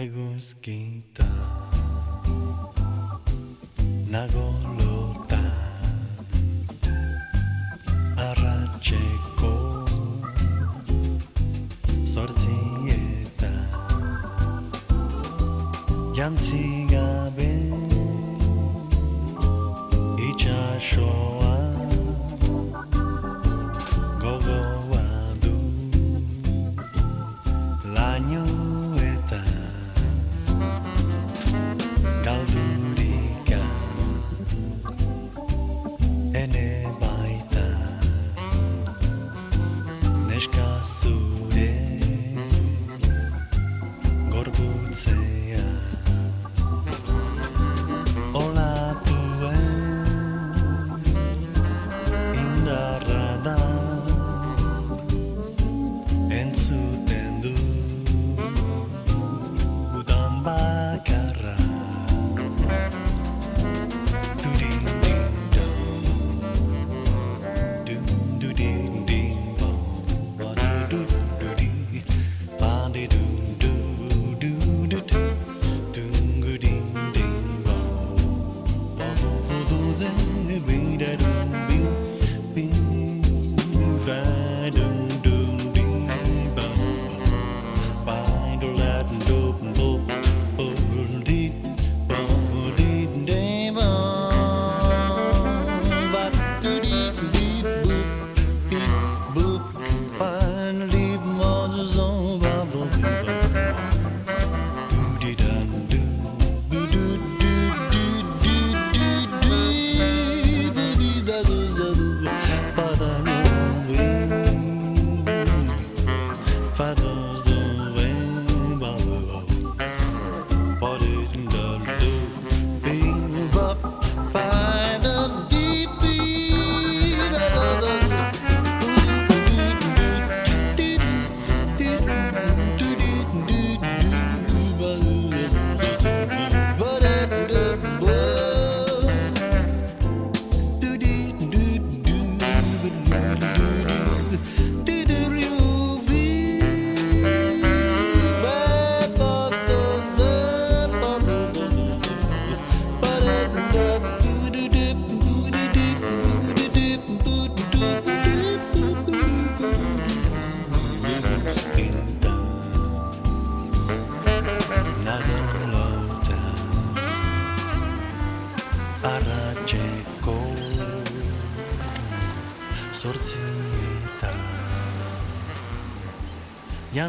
Egunzkinta nagolota arratxeko. Sortzieta jantzi gabe. Itxasor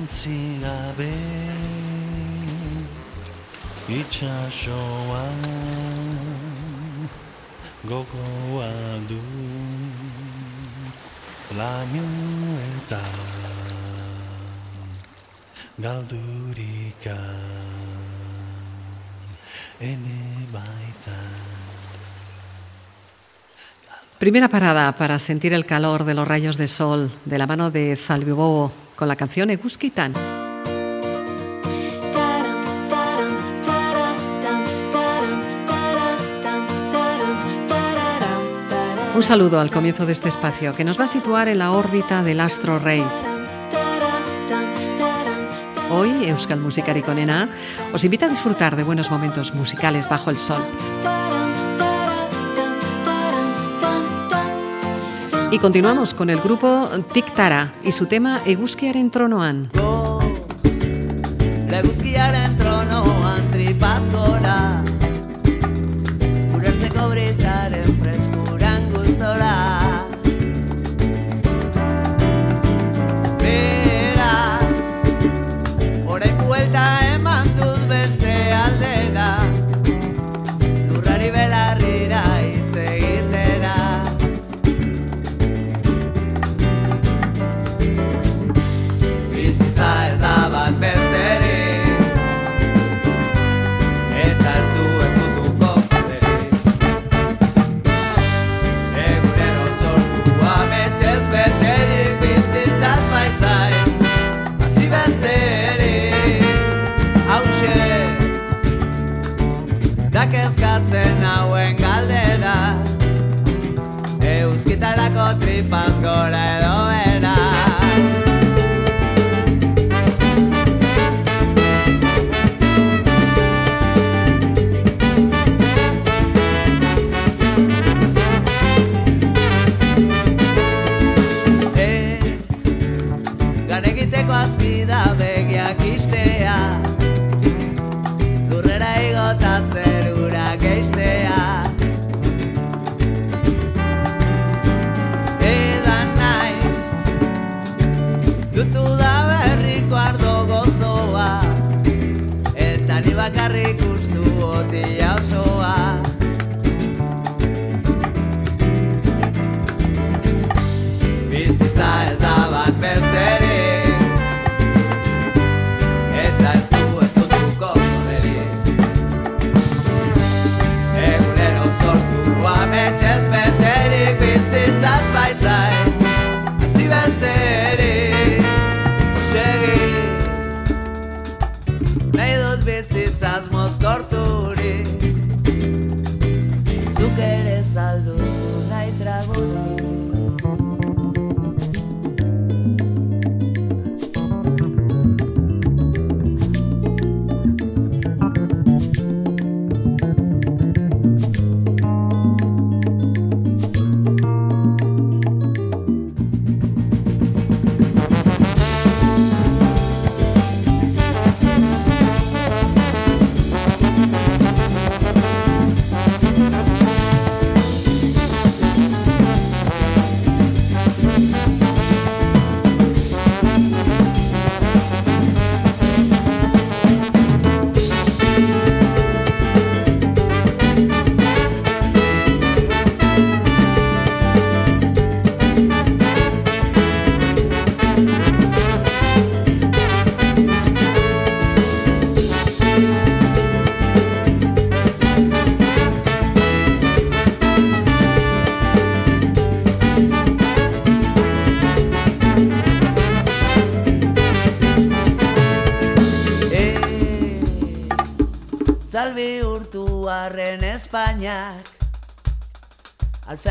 See. Primera parada para sentir el calor de los rayos de sol de la mano de Salvio con la canción Eguskitan. Un saludo al comienzo de este espacio que nos va a situar en la órbita del astro rey. Hoy, Euskal Musikariko Nena os invita a disfrutar de buenos momentos musicales bajo el sol. Y continuamos con el grupo Tiktara y su tema Eguzkiaren Tronoan.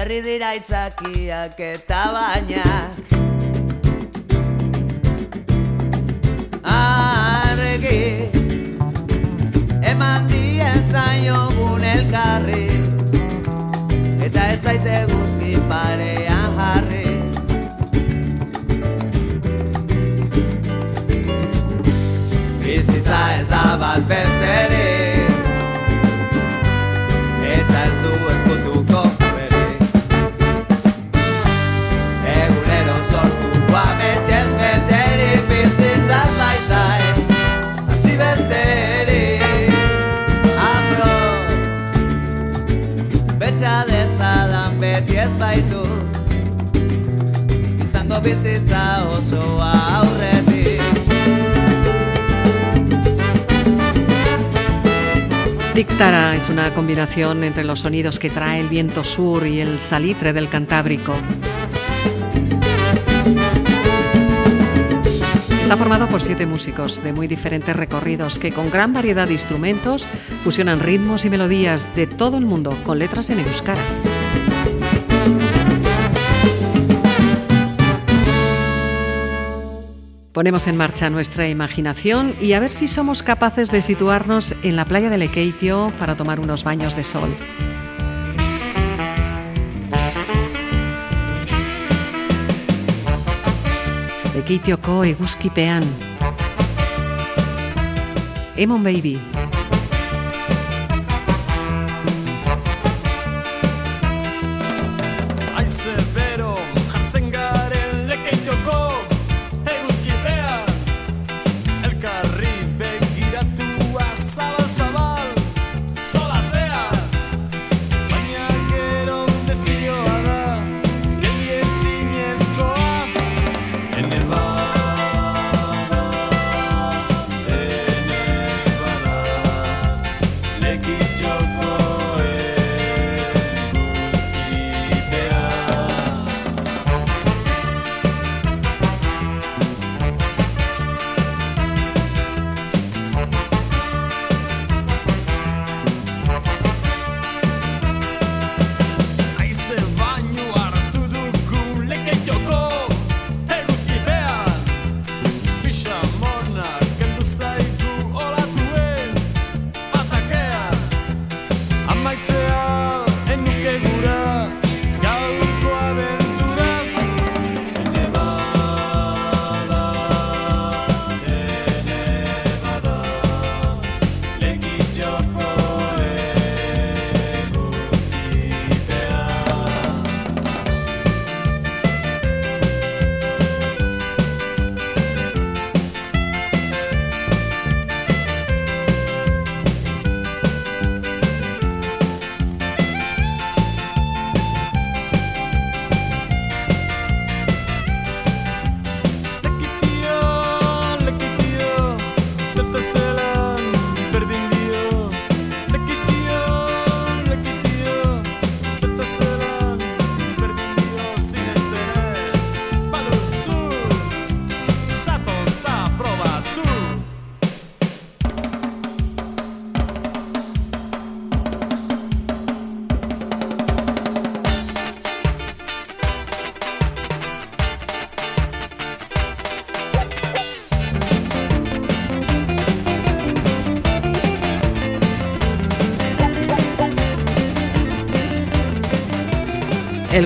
Alferri dira itzakiak eta bainak. Arregi Eman dien zainogun elkarri Eta ez zaite guzki parean jarri. Bizitza ez da bat besterik Dictara es una combinación entre los sonidos que trae el viento sur y el salitre del Cantábrico. Está formado por siete músicos de muy diferentes recorridos que con gran variedad de instrumentos fusionan ritmos y melodías de todo el mundo con letras en euskara. Ponemos en marcha nuestra imaginación y a ver si somos capaces de situarnos en la playa de Lekeitio para tomar unos baños de sol. Lekeitioko eguzkipean. Emon Baby.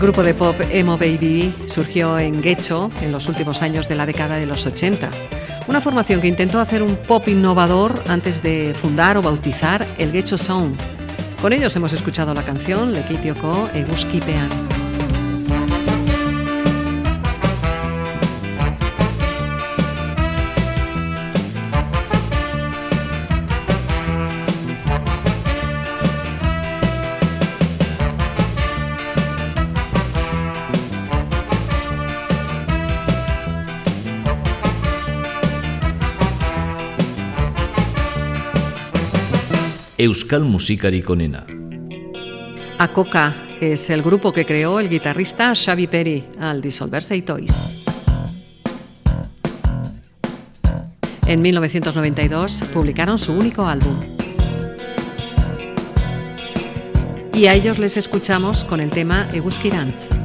Grupo de pop Emo Baby surgió en Guecho en los últimos años de la década de los 80. Una formación que intentó hacer un pop innovador antes de fundar o bautizar el Guecho Sound. Con ellos hemos escuchado la canción Lekitioko Eguskipean. Euskal Musikarik onena. Acoca es el grupo que creó el guitarrista Xavi Peri al disolverse Toys. En 1992 publicaron su único álbum. Y a ellos les escuchamos con el tema Eguskirantz.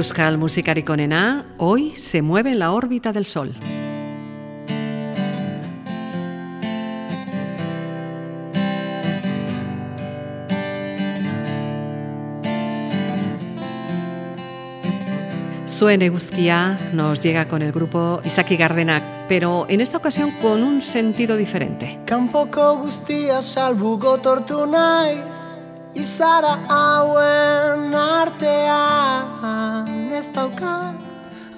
Euskal musikarik hoy se mueve la órbita del Sol. Suene Guzquia nos llega con el grupo Isaki Gardenak, pero en esta ocasión con un sentido diferente. Izara hauen artean Ez daukat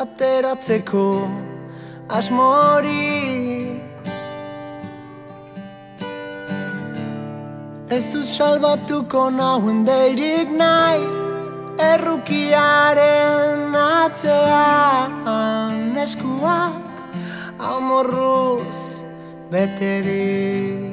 ateratzeko asmori. Ez du salbatuko nauen deirik nahi Errukiaren atzean. Eskuak amorruz beterik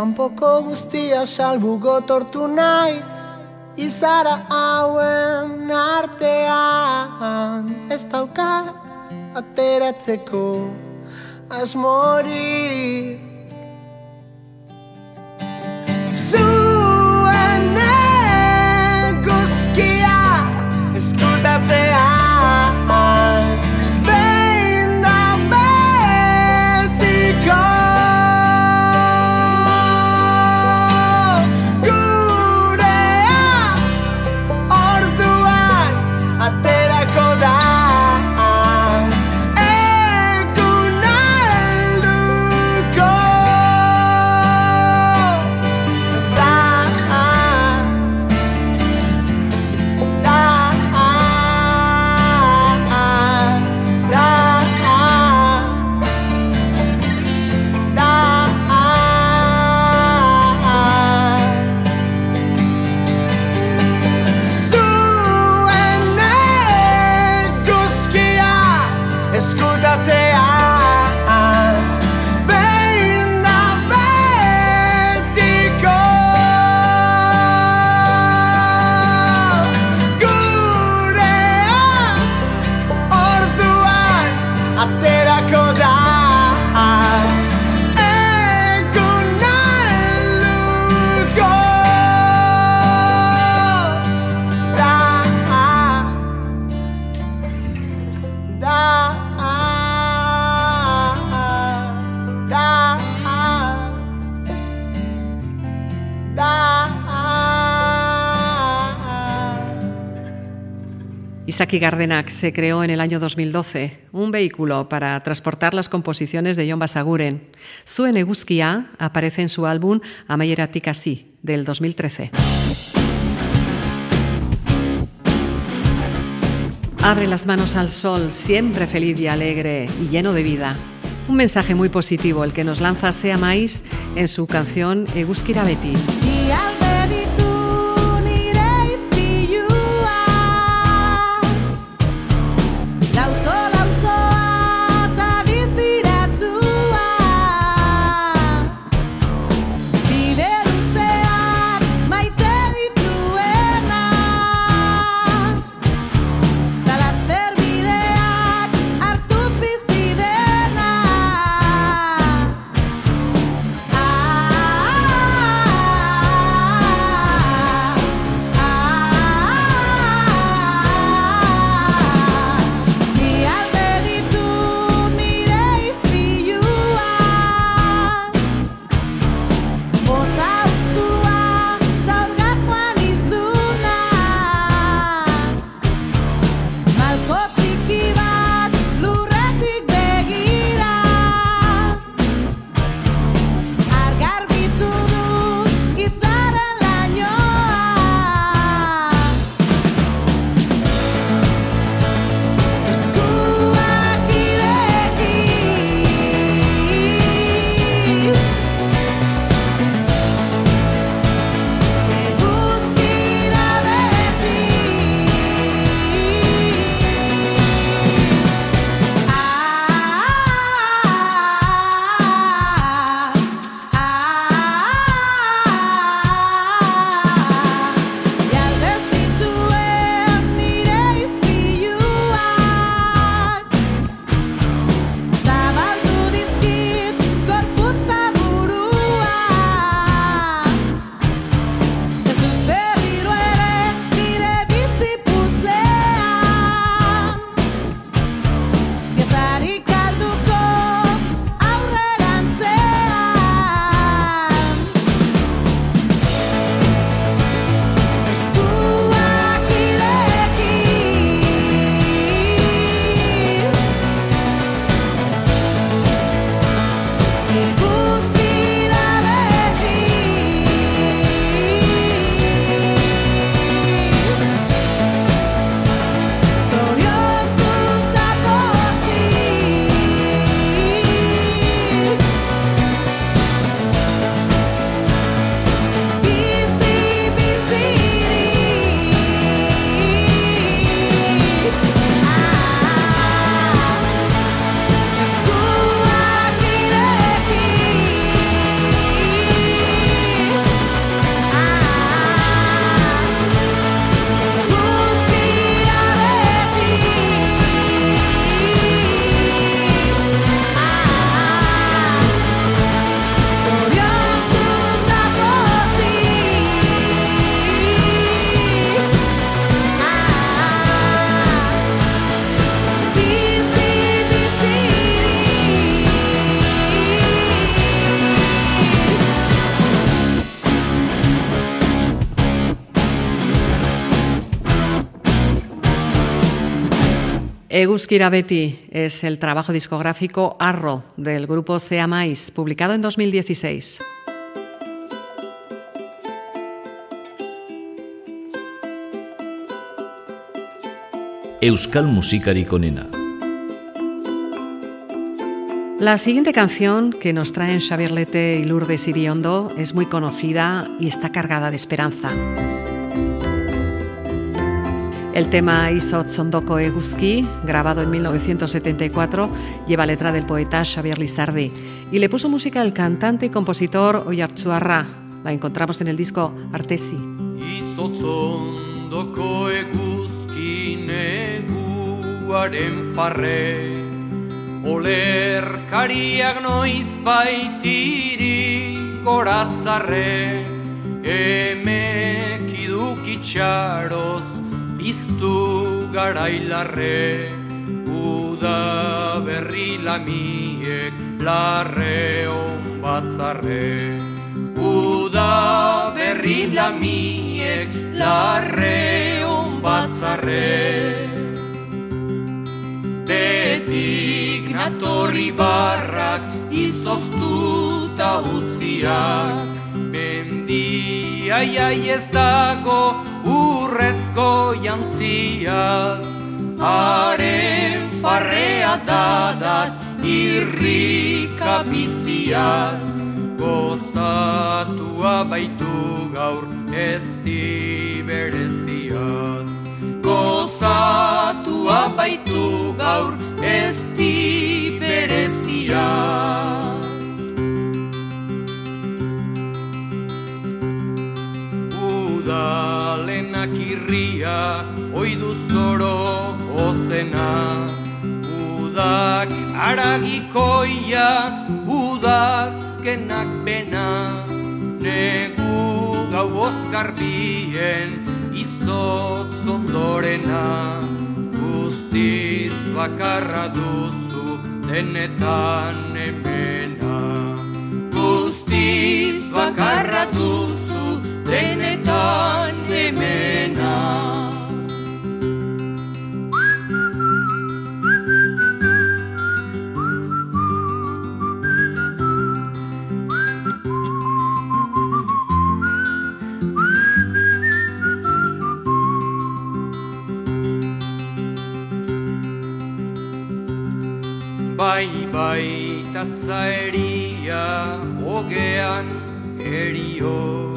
Kanpoko guztia salbu gotortu naiz Izara hauen artean. Ez daukat ateratzeko asmori Isaki Gardenak se creó en el año 2012, un vehículo para transportar las composiciones de Jon Basaguren. Zuen eguzkia aparece en su álbum Amaieratik hasi, del 2013. Abre las manos al sol, siempre feliz y alegre y lleno de vida. Un mensaje muy positivo el que nos lanza Sea Mais en su canción Eguzkira Beti. Eguzkira Beti es el trabajo discográfico Arro del grupo Sea Mais, publicado en 2016. Euskal musikarik onena. La siguiente canción que nos traen Xavier Lete y Lourdes Iriondo es muy conocida y está cargada de esperanza. El tema Izotzondoko Eguzki, grabado en 1974, lleva letra del poeta Xavier Lizardi y le puso música el cantante y compositor Oyartzuarra. La encontramos en el disco Artesi. Izotzondoko eguzki neguaren farre Olerkariak noiz baitiri goratzarre Emek idukitxaroz biztu garailarre Uda berri lamiek larre on batzarre Uda berri lamiek larre on batzarre Betik natorri barrak izoztuta utziak Mendia jai ez dago urrezko jantziaz Haren farrea dadat irrika biziaz. Gozatua baitu gaur ez bereziaz Gozatua baitu gaur ez bereziaz Udalenak irria oidu zoro ozena Udak aragikoia udazkenak bena Negu gau ozkarbien izotz ondorena Guztiz bakarra duzu denetan emena. Guztiz bakarra duzu denetan emena Bai, bai, tatzaeria, hogean erio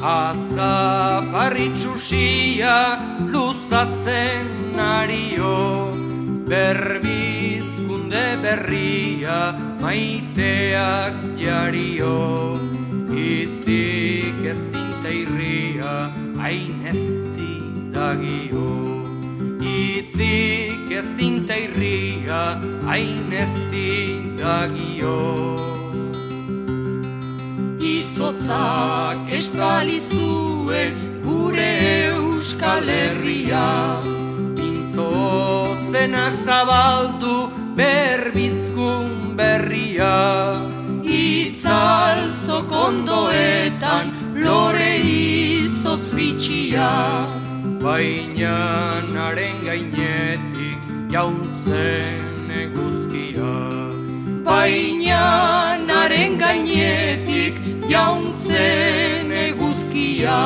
Atza parritxusia luzatzen ario Berbizkunde berria maiteak jario Itzik ezinte irria hain ezti dagio Itzik ezinte irria hain ezti dagio Izotzak estali zuen gure Euskal Herria. Pintzo zenak zabaldu berbizkun berria. Itzal zokondoetan lore izotz bitxia. Baina naren gainetik jauntzen eguzkia. Baina naren gainetik jauntzen eguzkia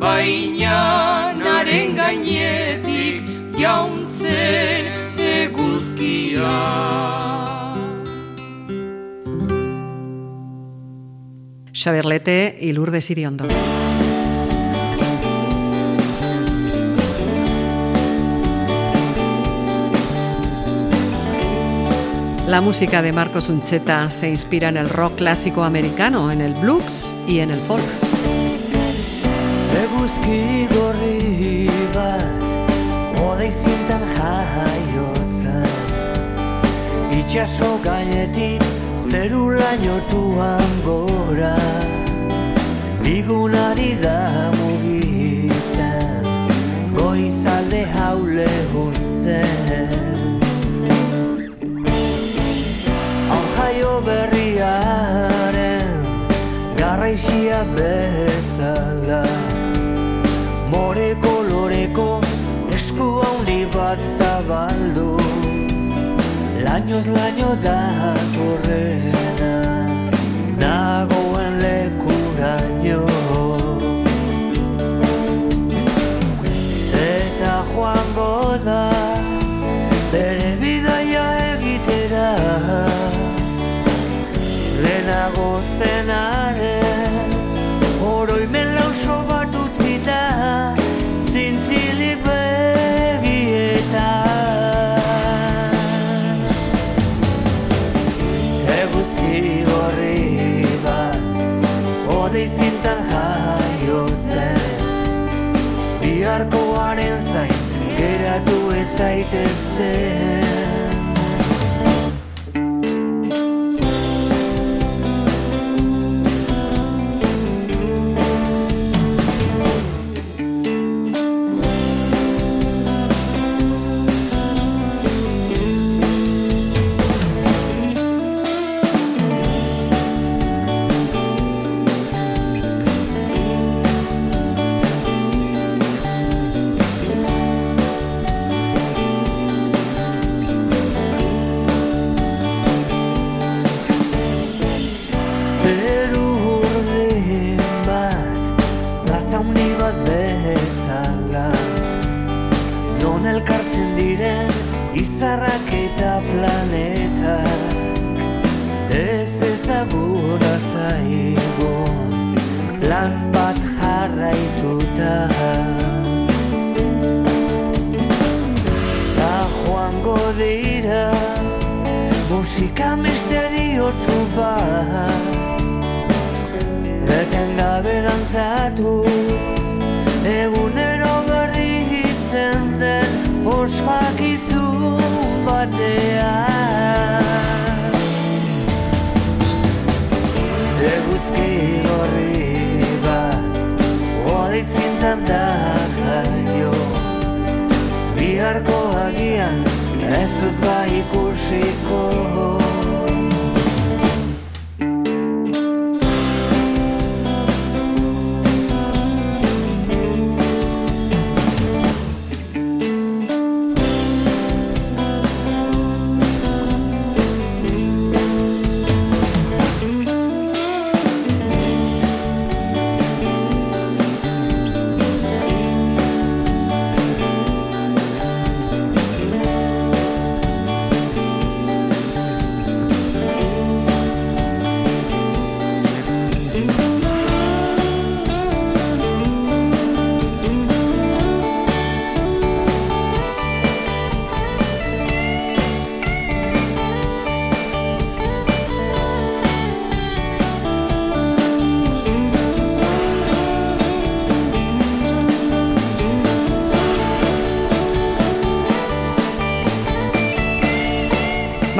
Baina naren gainetik jauntzen eguzkia. Xavier Lete y Lourdes La música de Marcos Uncheta se inspira en el rock clásico americano, en el blues y en el folk. bezala. More koloreko esku handi bat zabalduz. Lainoz laino da torre say this musika misteriotsu bat Eten gabe dantzatuz Egunero berritzen den ospakizun batean Eguzki gorri bat Hori zintan da jaio. Biharko agian ez dut ba ikusiko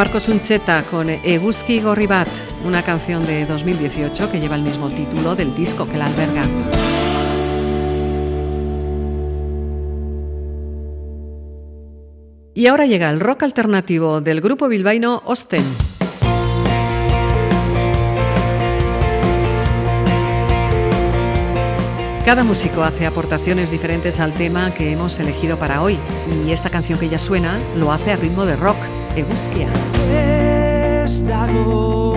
Marcos Uncheta con Eguzki Gorri Bat, una canción de 2018 que lleva el mismo título del disco que la alberga. Y ahora llega el rock alternativo del grupo bilbaíno Osten. Cada músico hace aportaciones diferentes al tema que hemos elegido para hoy y esta canción que ya suena lo hace a ritmo de rock, Eguzkia. Ez dago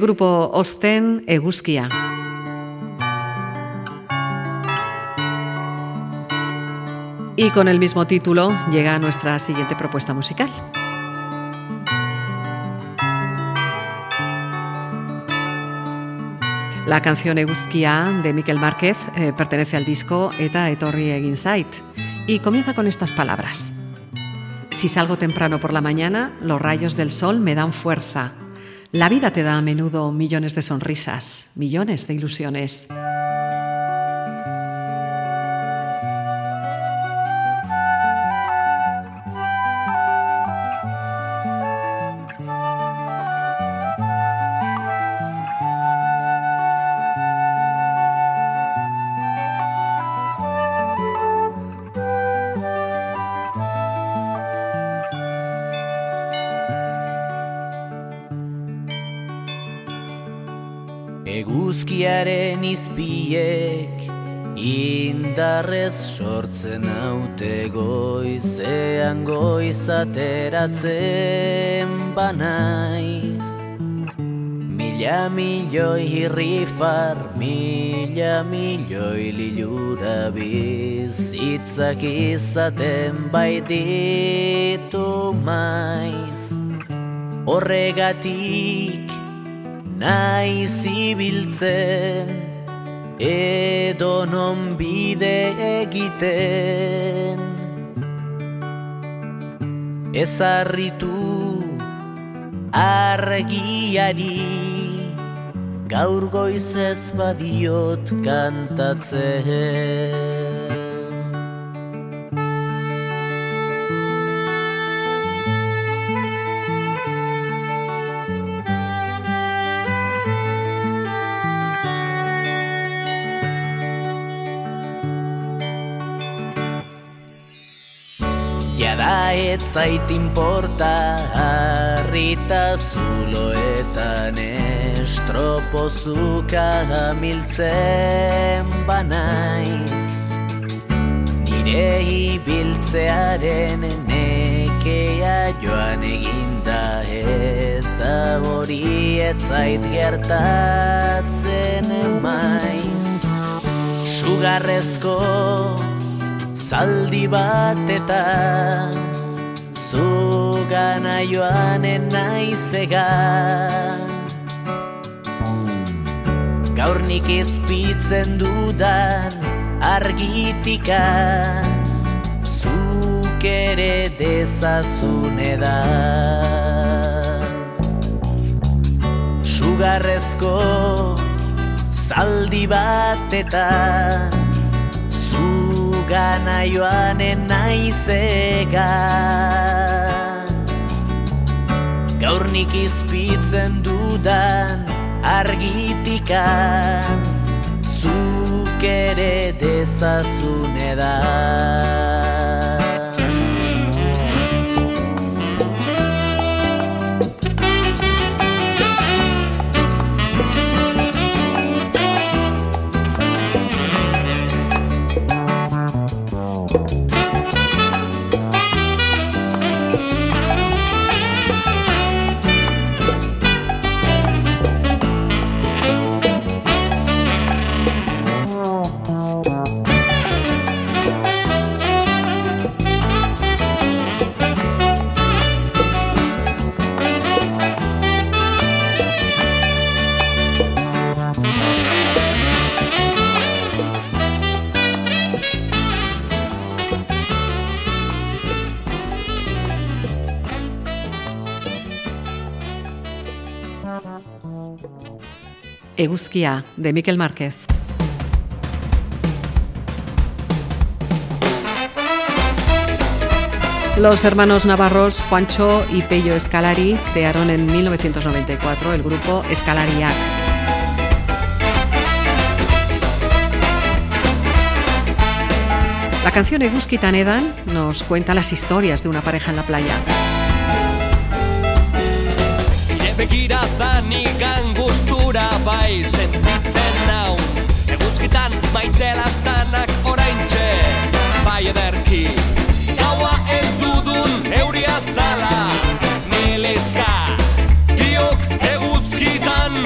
Grupo Osten Eguskia. Y con el mismo título llega nuestra siguiente propuesta musical. La canción Eguzkia de Miquel Márquez eh, pertenece al disco Eta Etorri egin zait y comienza con estas palabras. Si salgo temprano por la mañana, los rayos del sol me dan fuerza. La vida te da a menudo millones de sonrisas, millones de ilusiones. Eguzkiaren izpiek indarrez sortzen haute goizean goizateratzen banaiz. Mila milioi irrifar, mila milioi lilura bizitzak izaten baititu maiz. Horregatik nahi zibiltzen edo non bide egiten. Ezarritu argiari gaur goizez badiot kantatzen ez zait inporta harrita zuloetan estropozuka miltzen banaiz. Nire ibiltzearen nekea joan eginda eta hori ez zait gertatzen maiz. Sugarrezko zaldi batetan Zugana joanen naizegan Gaur nik izpitzen dudan argitikan Zuk ere dezazun edan Sugarrezko zaldi batetan Zugana joanen naizegan Gaur nik izpitzen dudan argitikan Zuk ere dezazun edan Eguzkia de Miquel Márquez. Los hermanos navarros Juancho y Pello Escalari crearon en 1994 el grupo Escalariac. La canción Eguzkitan Edan nos cuenta las historias de una pareja en la playa. Bai sentitzen nau. Eguzkitan maite lastanak oraintxe bai ederki. Gaua eldudun euria zala milizka Biok eguzkitan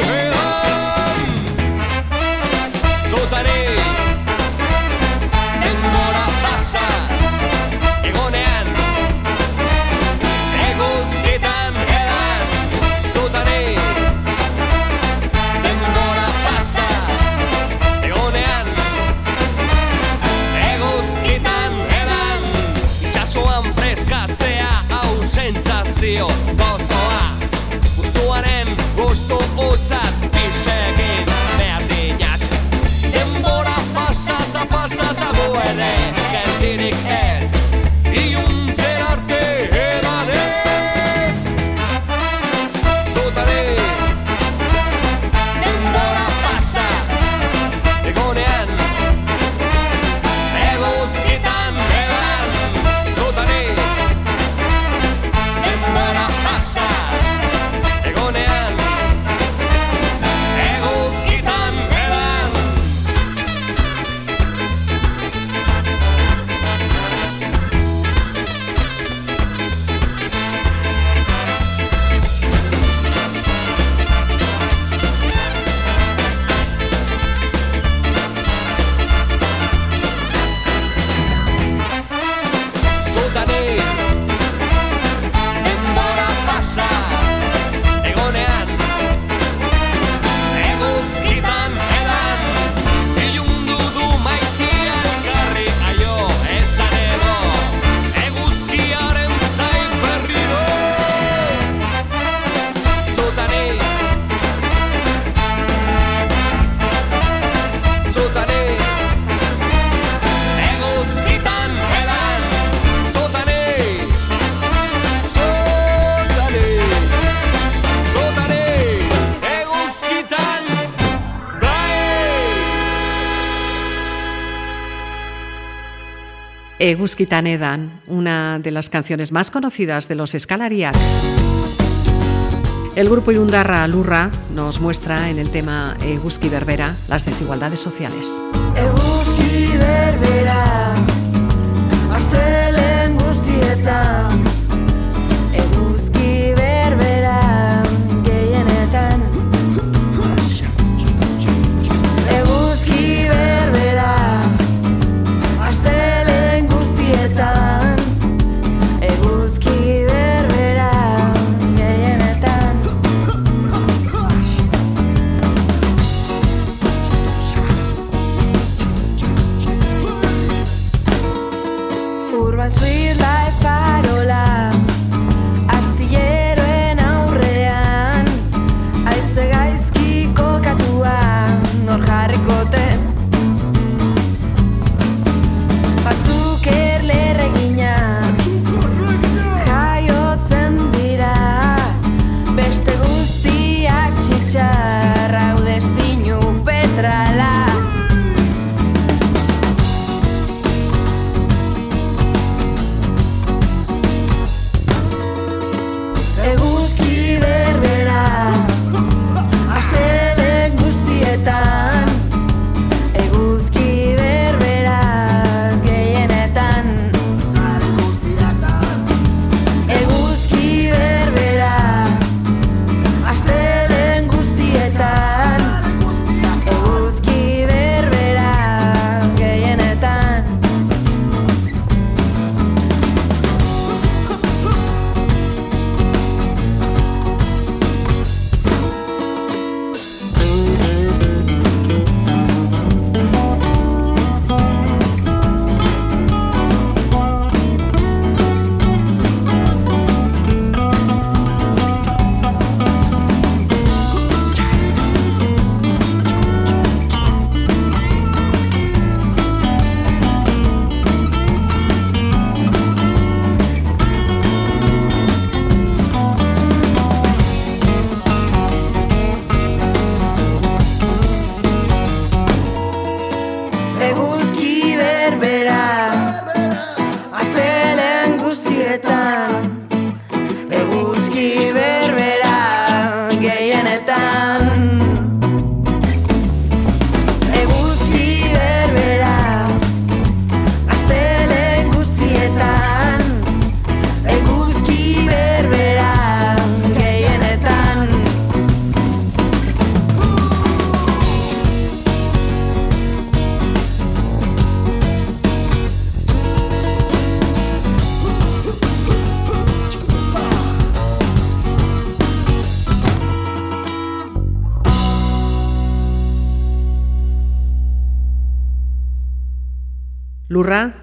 Eguzkitan edan, una de las canciones más conocidas de los Escalariak. El grupo Irundarra Lurra nos muestra en el tema Eguzki Berbera las desigualdades sociales. Berbera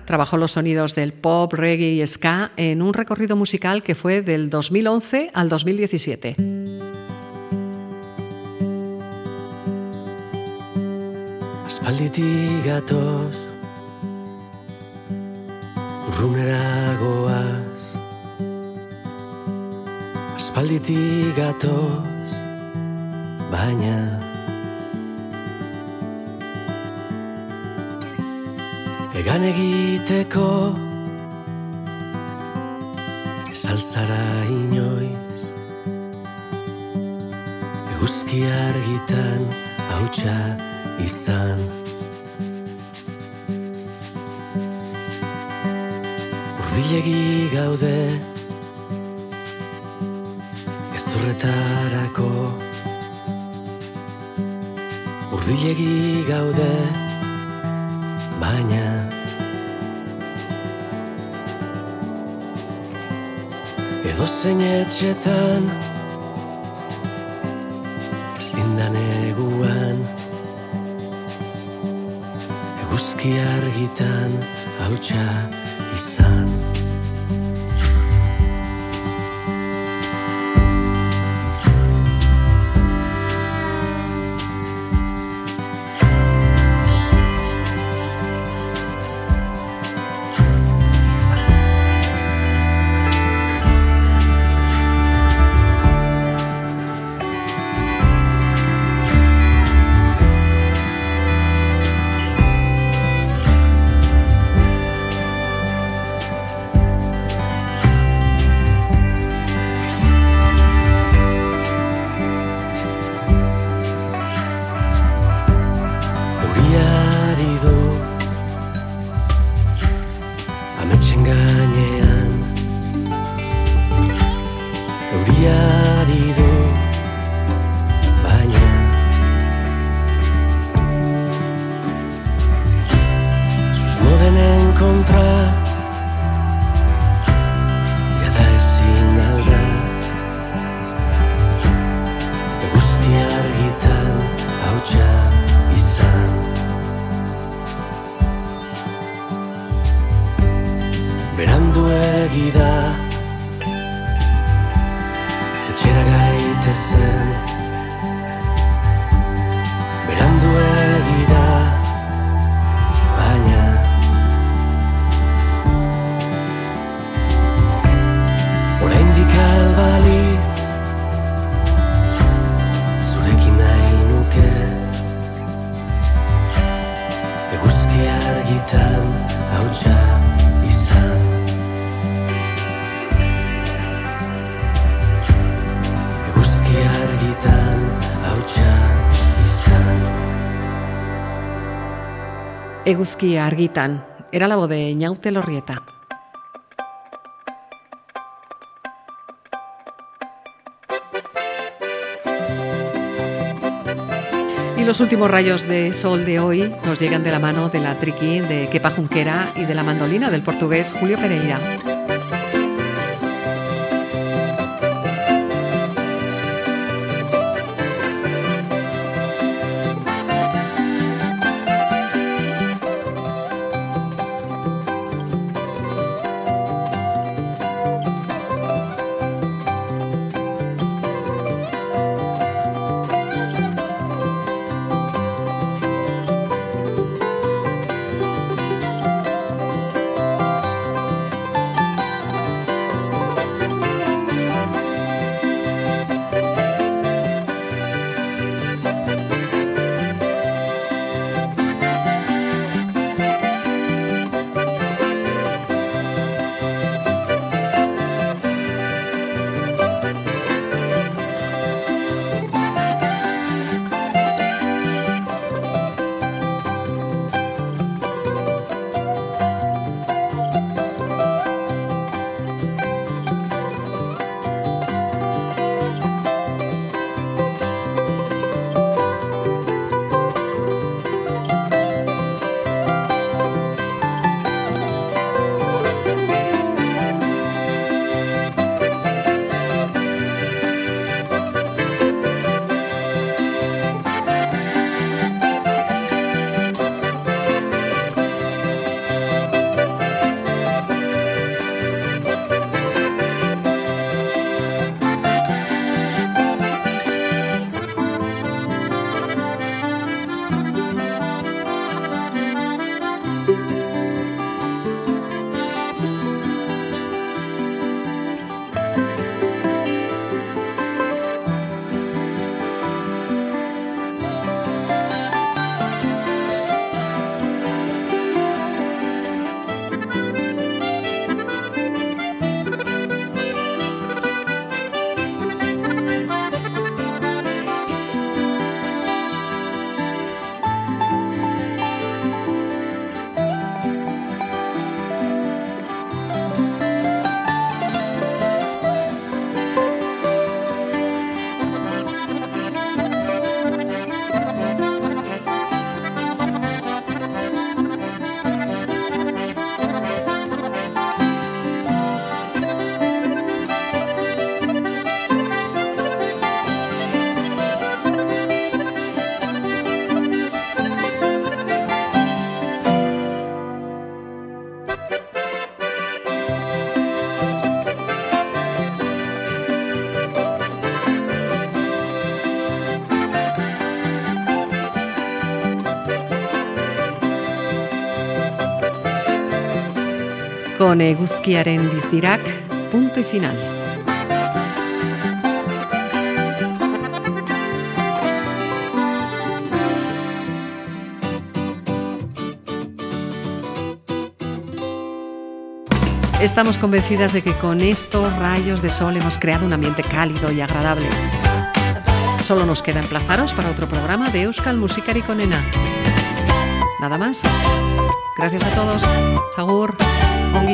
Trabajó los sonidos del pop, reggae y ska en un recorrido musical que fue del 2011 al 2017. Aspalditik gatoz Urrunera goaz Aspalditik gatoz Baina Egan egiteko. Ezaltzara inoiz. Eguzki argitan hautsa izan. Urbilegi gaude. Gezurretarako Urbilegi gaude. Baina Zein etxetan Zindan eguan Eguzki argitan hautsa querido Era la voz de Ñaute Lorrieta. Y los últimos rayos de sol de hoy nos llegan de la mano de la triqui de Kepa Junquera y de la mandolina del portugués Julio Pereira. Con eguzkiaren bizdirak, punto y final. Estamos convencidas de que con estos rayos de sol hemos creado un ambiente cálido y agradable. Solo nos queda emplazaros para otro programa de Euskal Musikari Konena. Nada más. Gracias a todos. Agur. Ongi.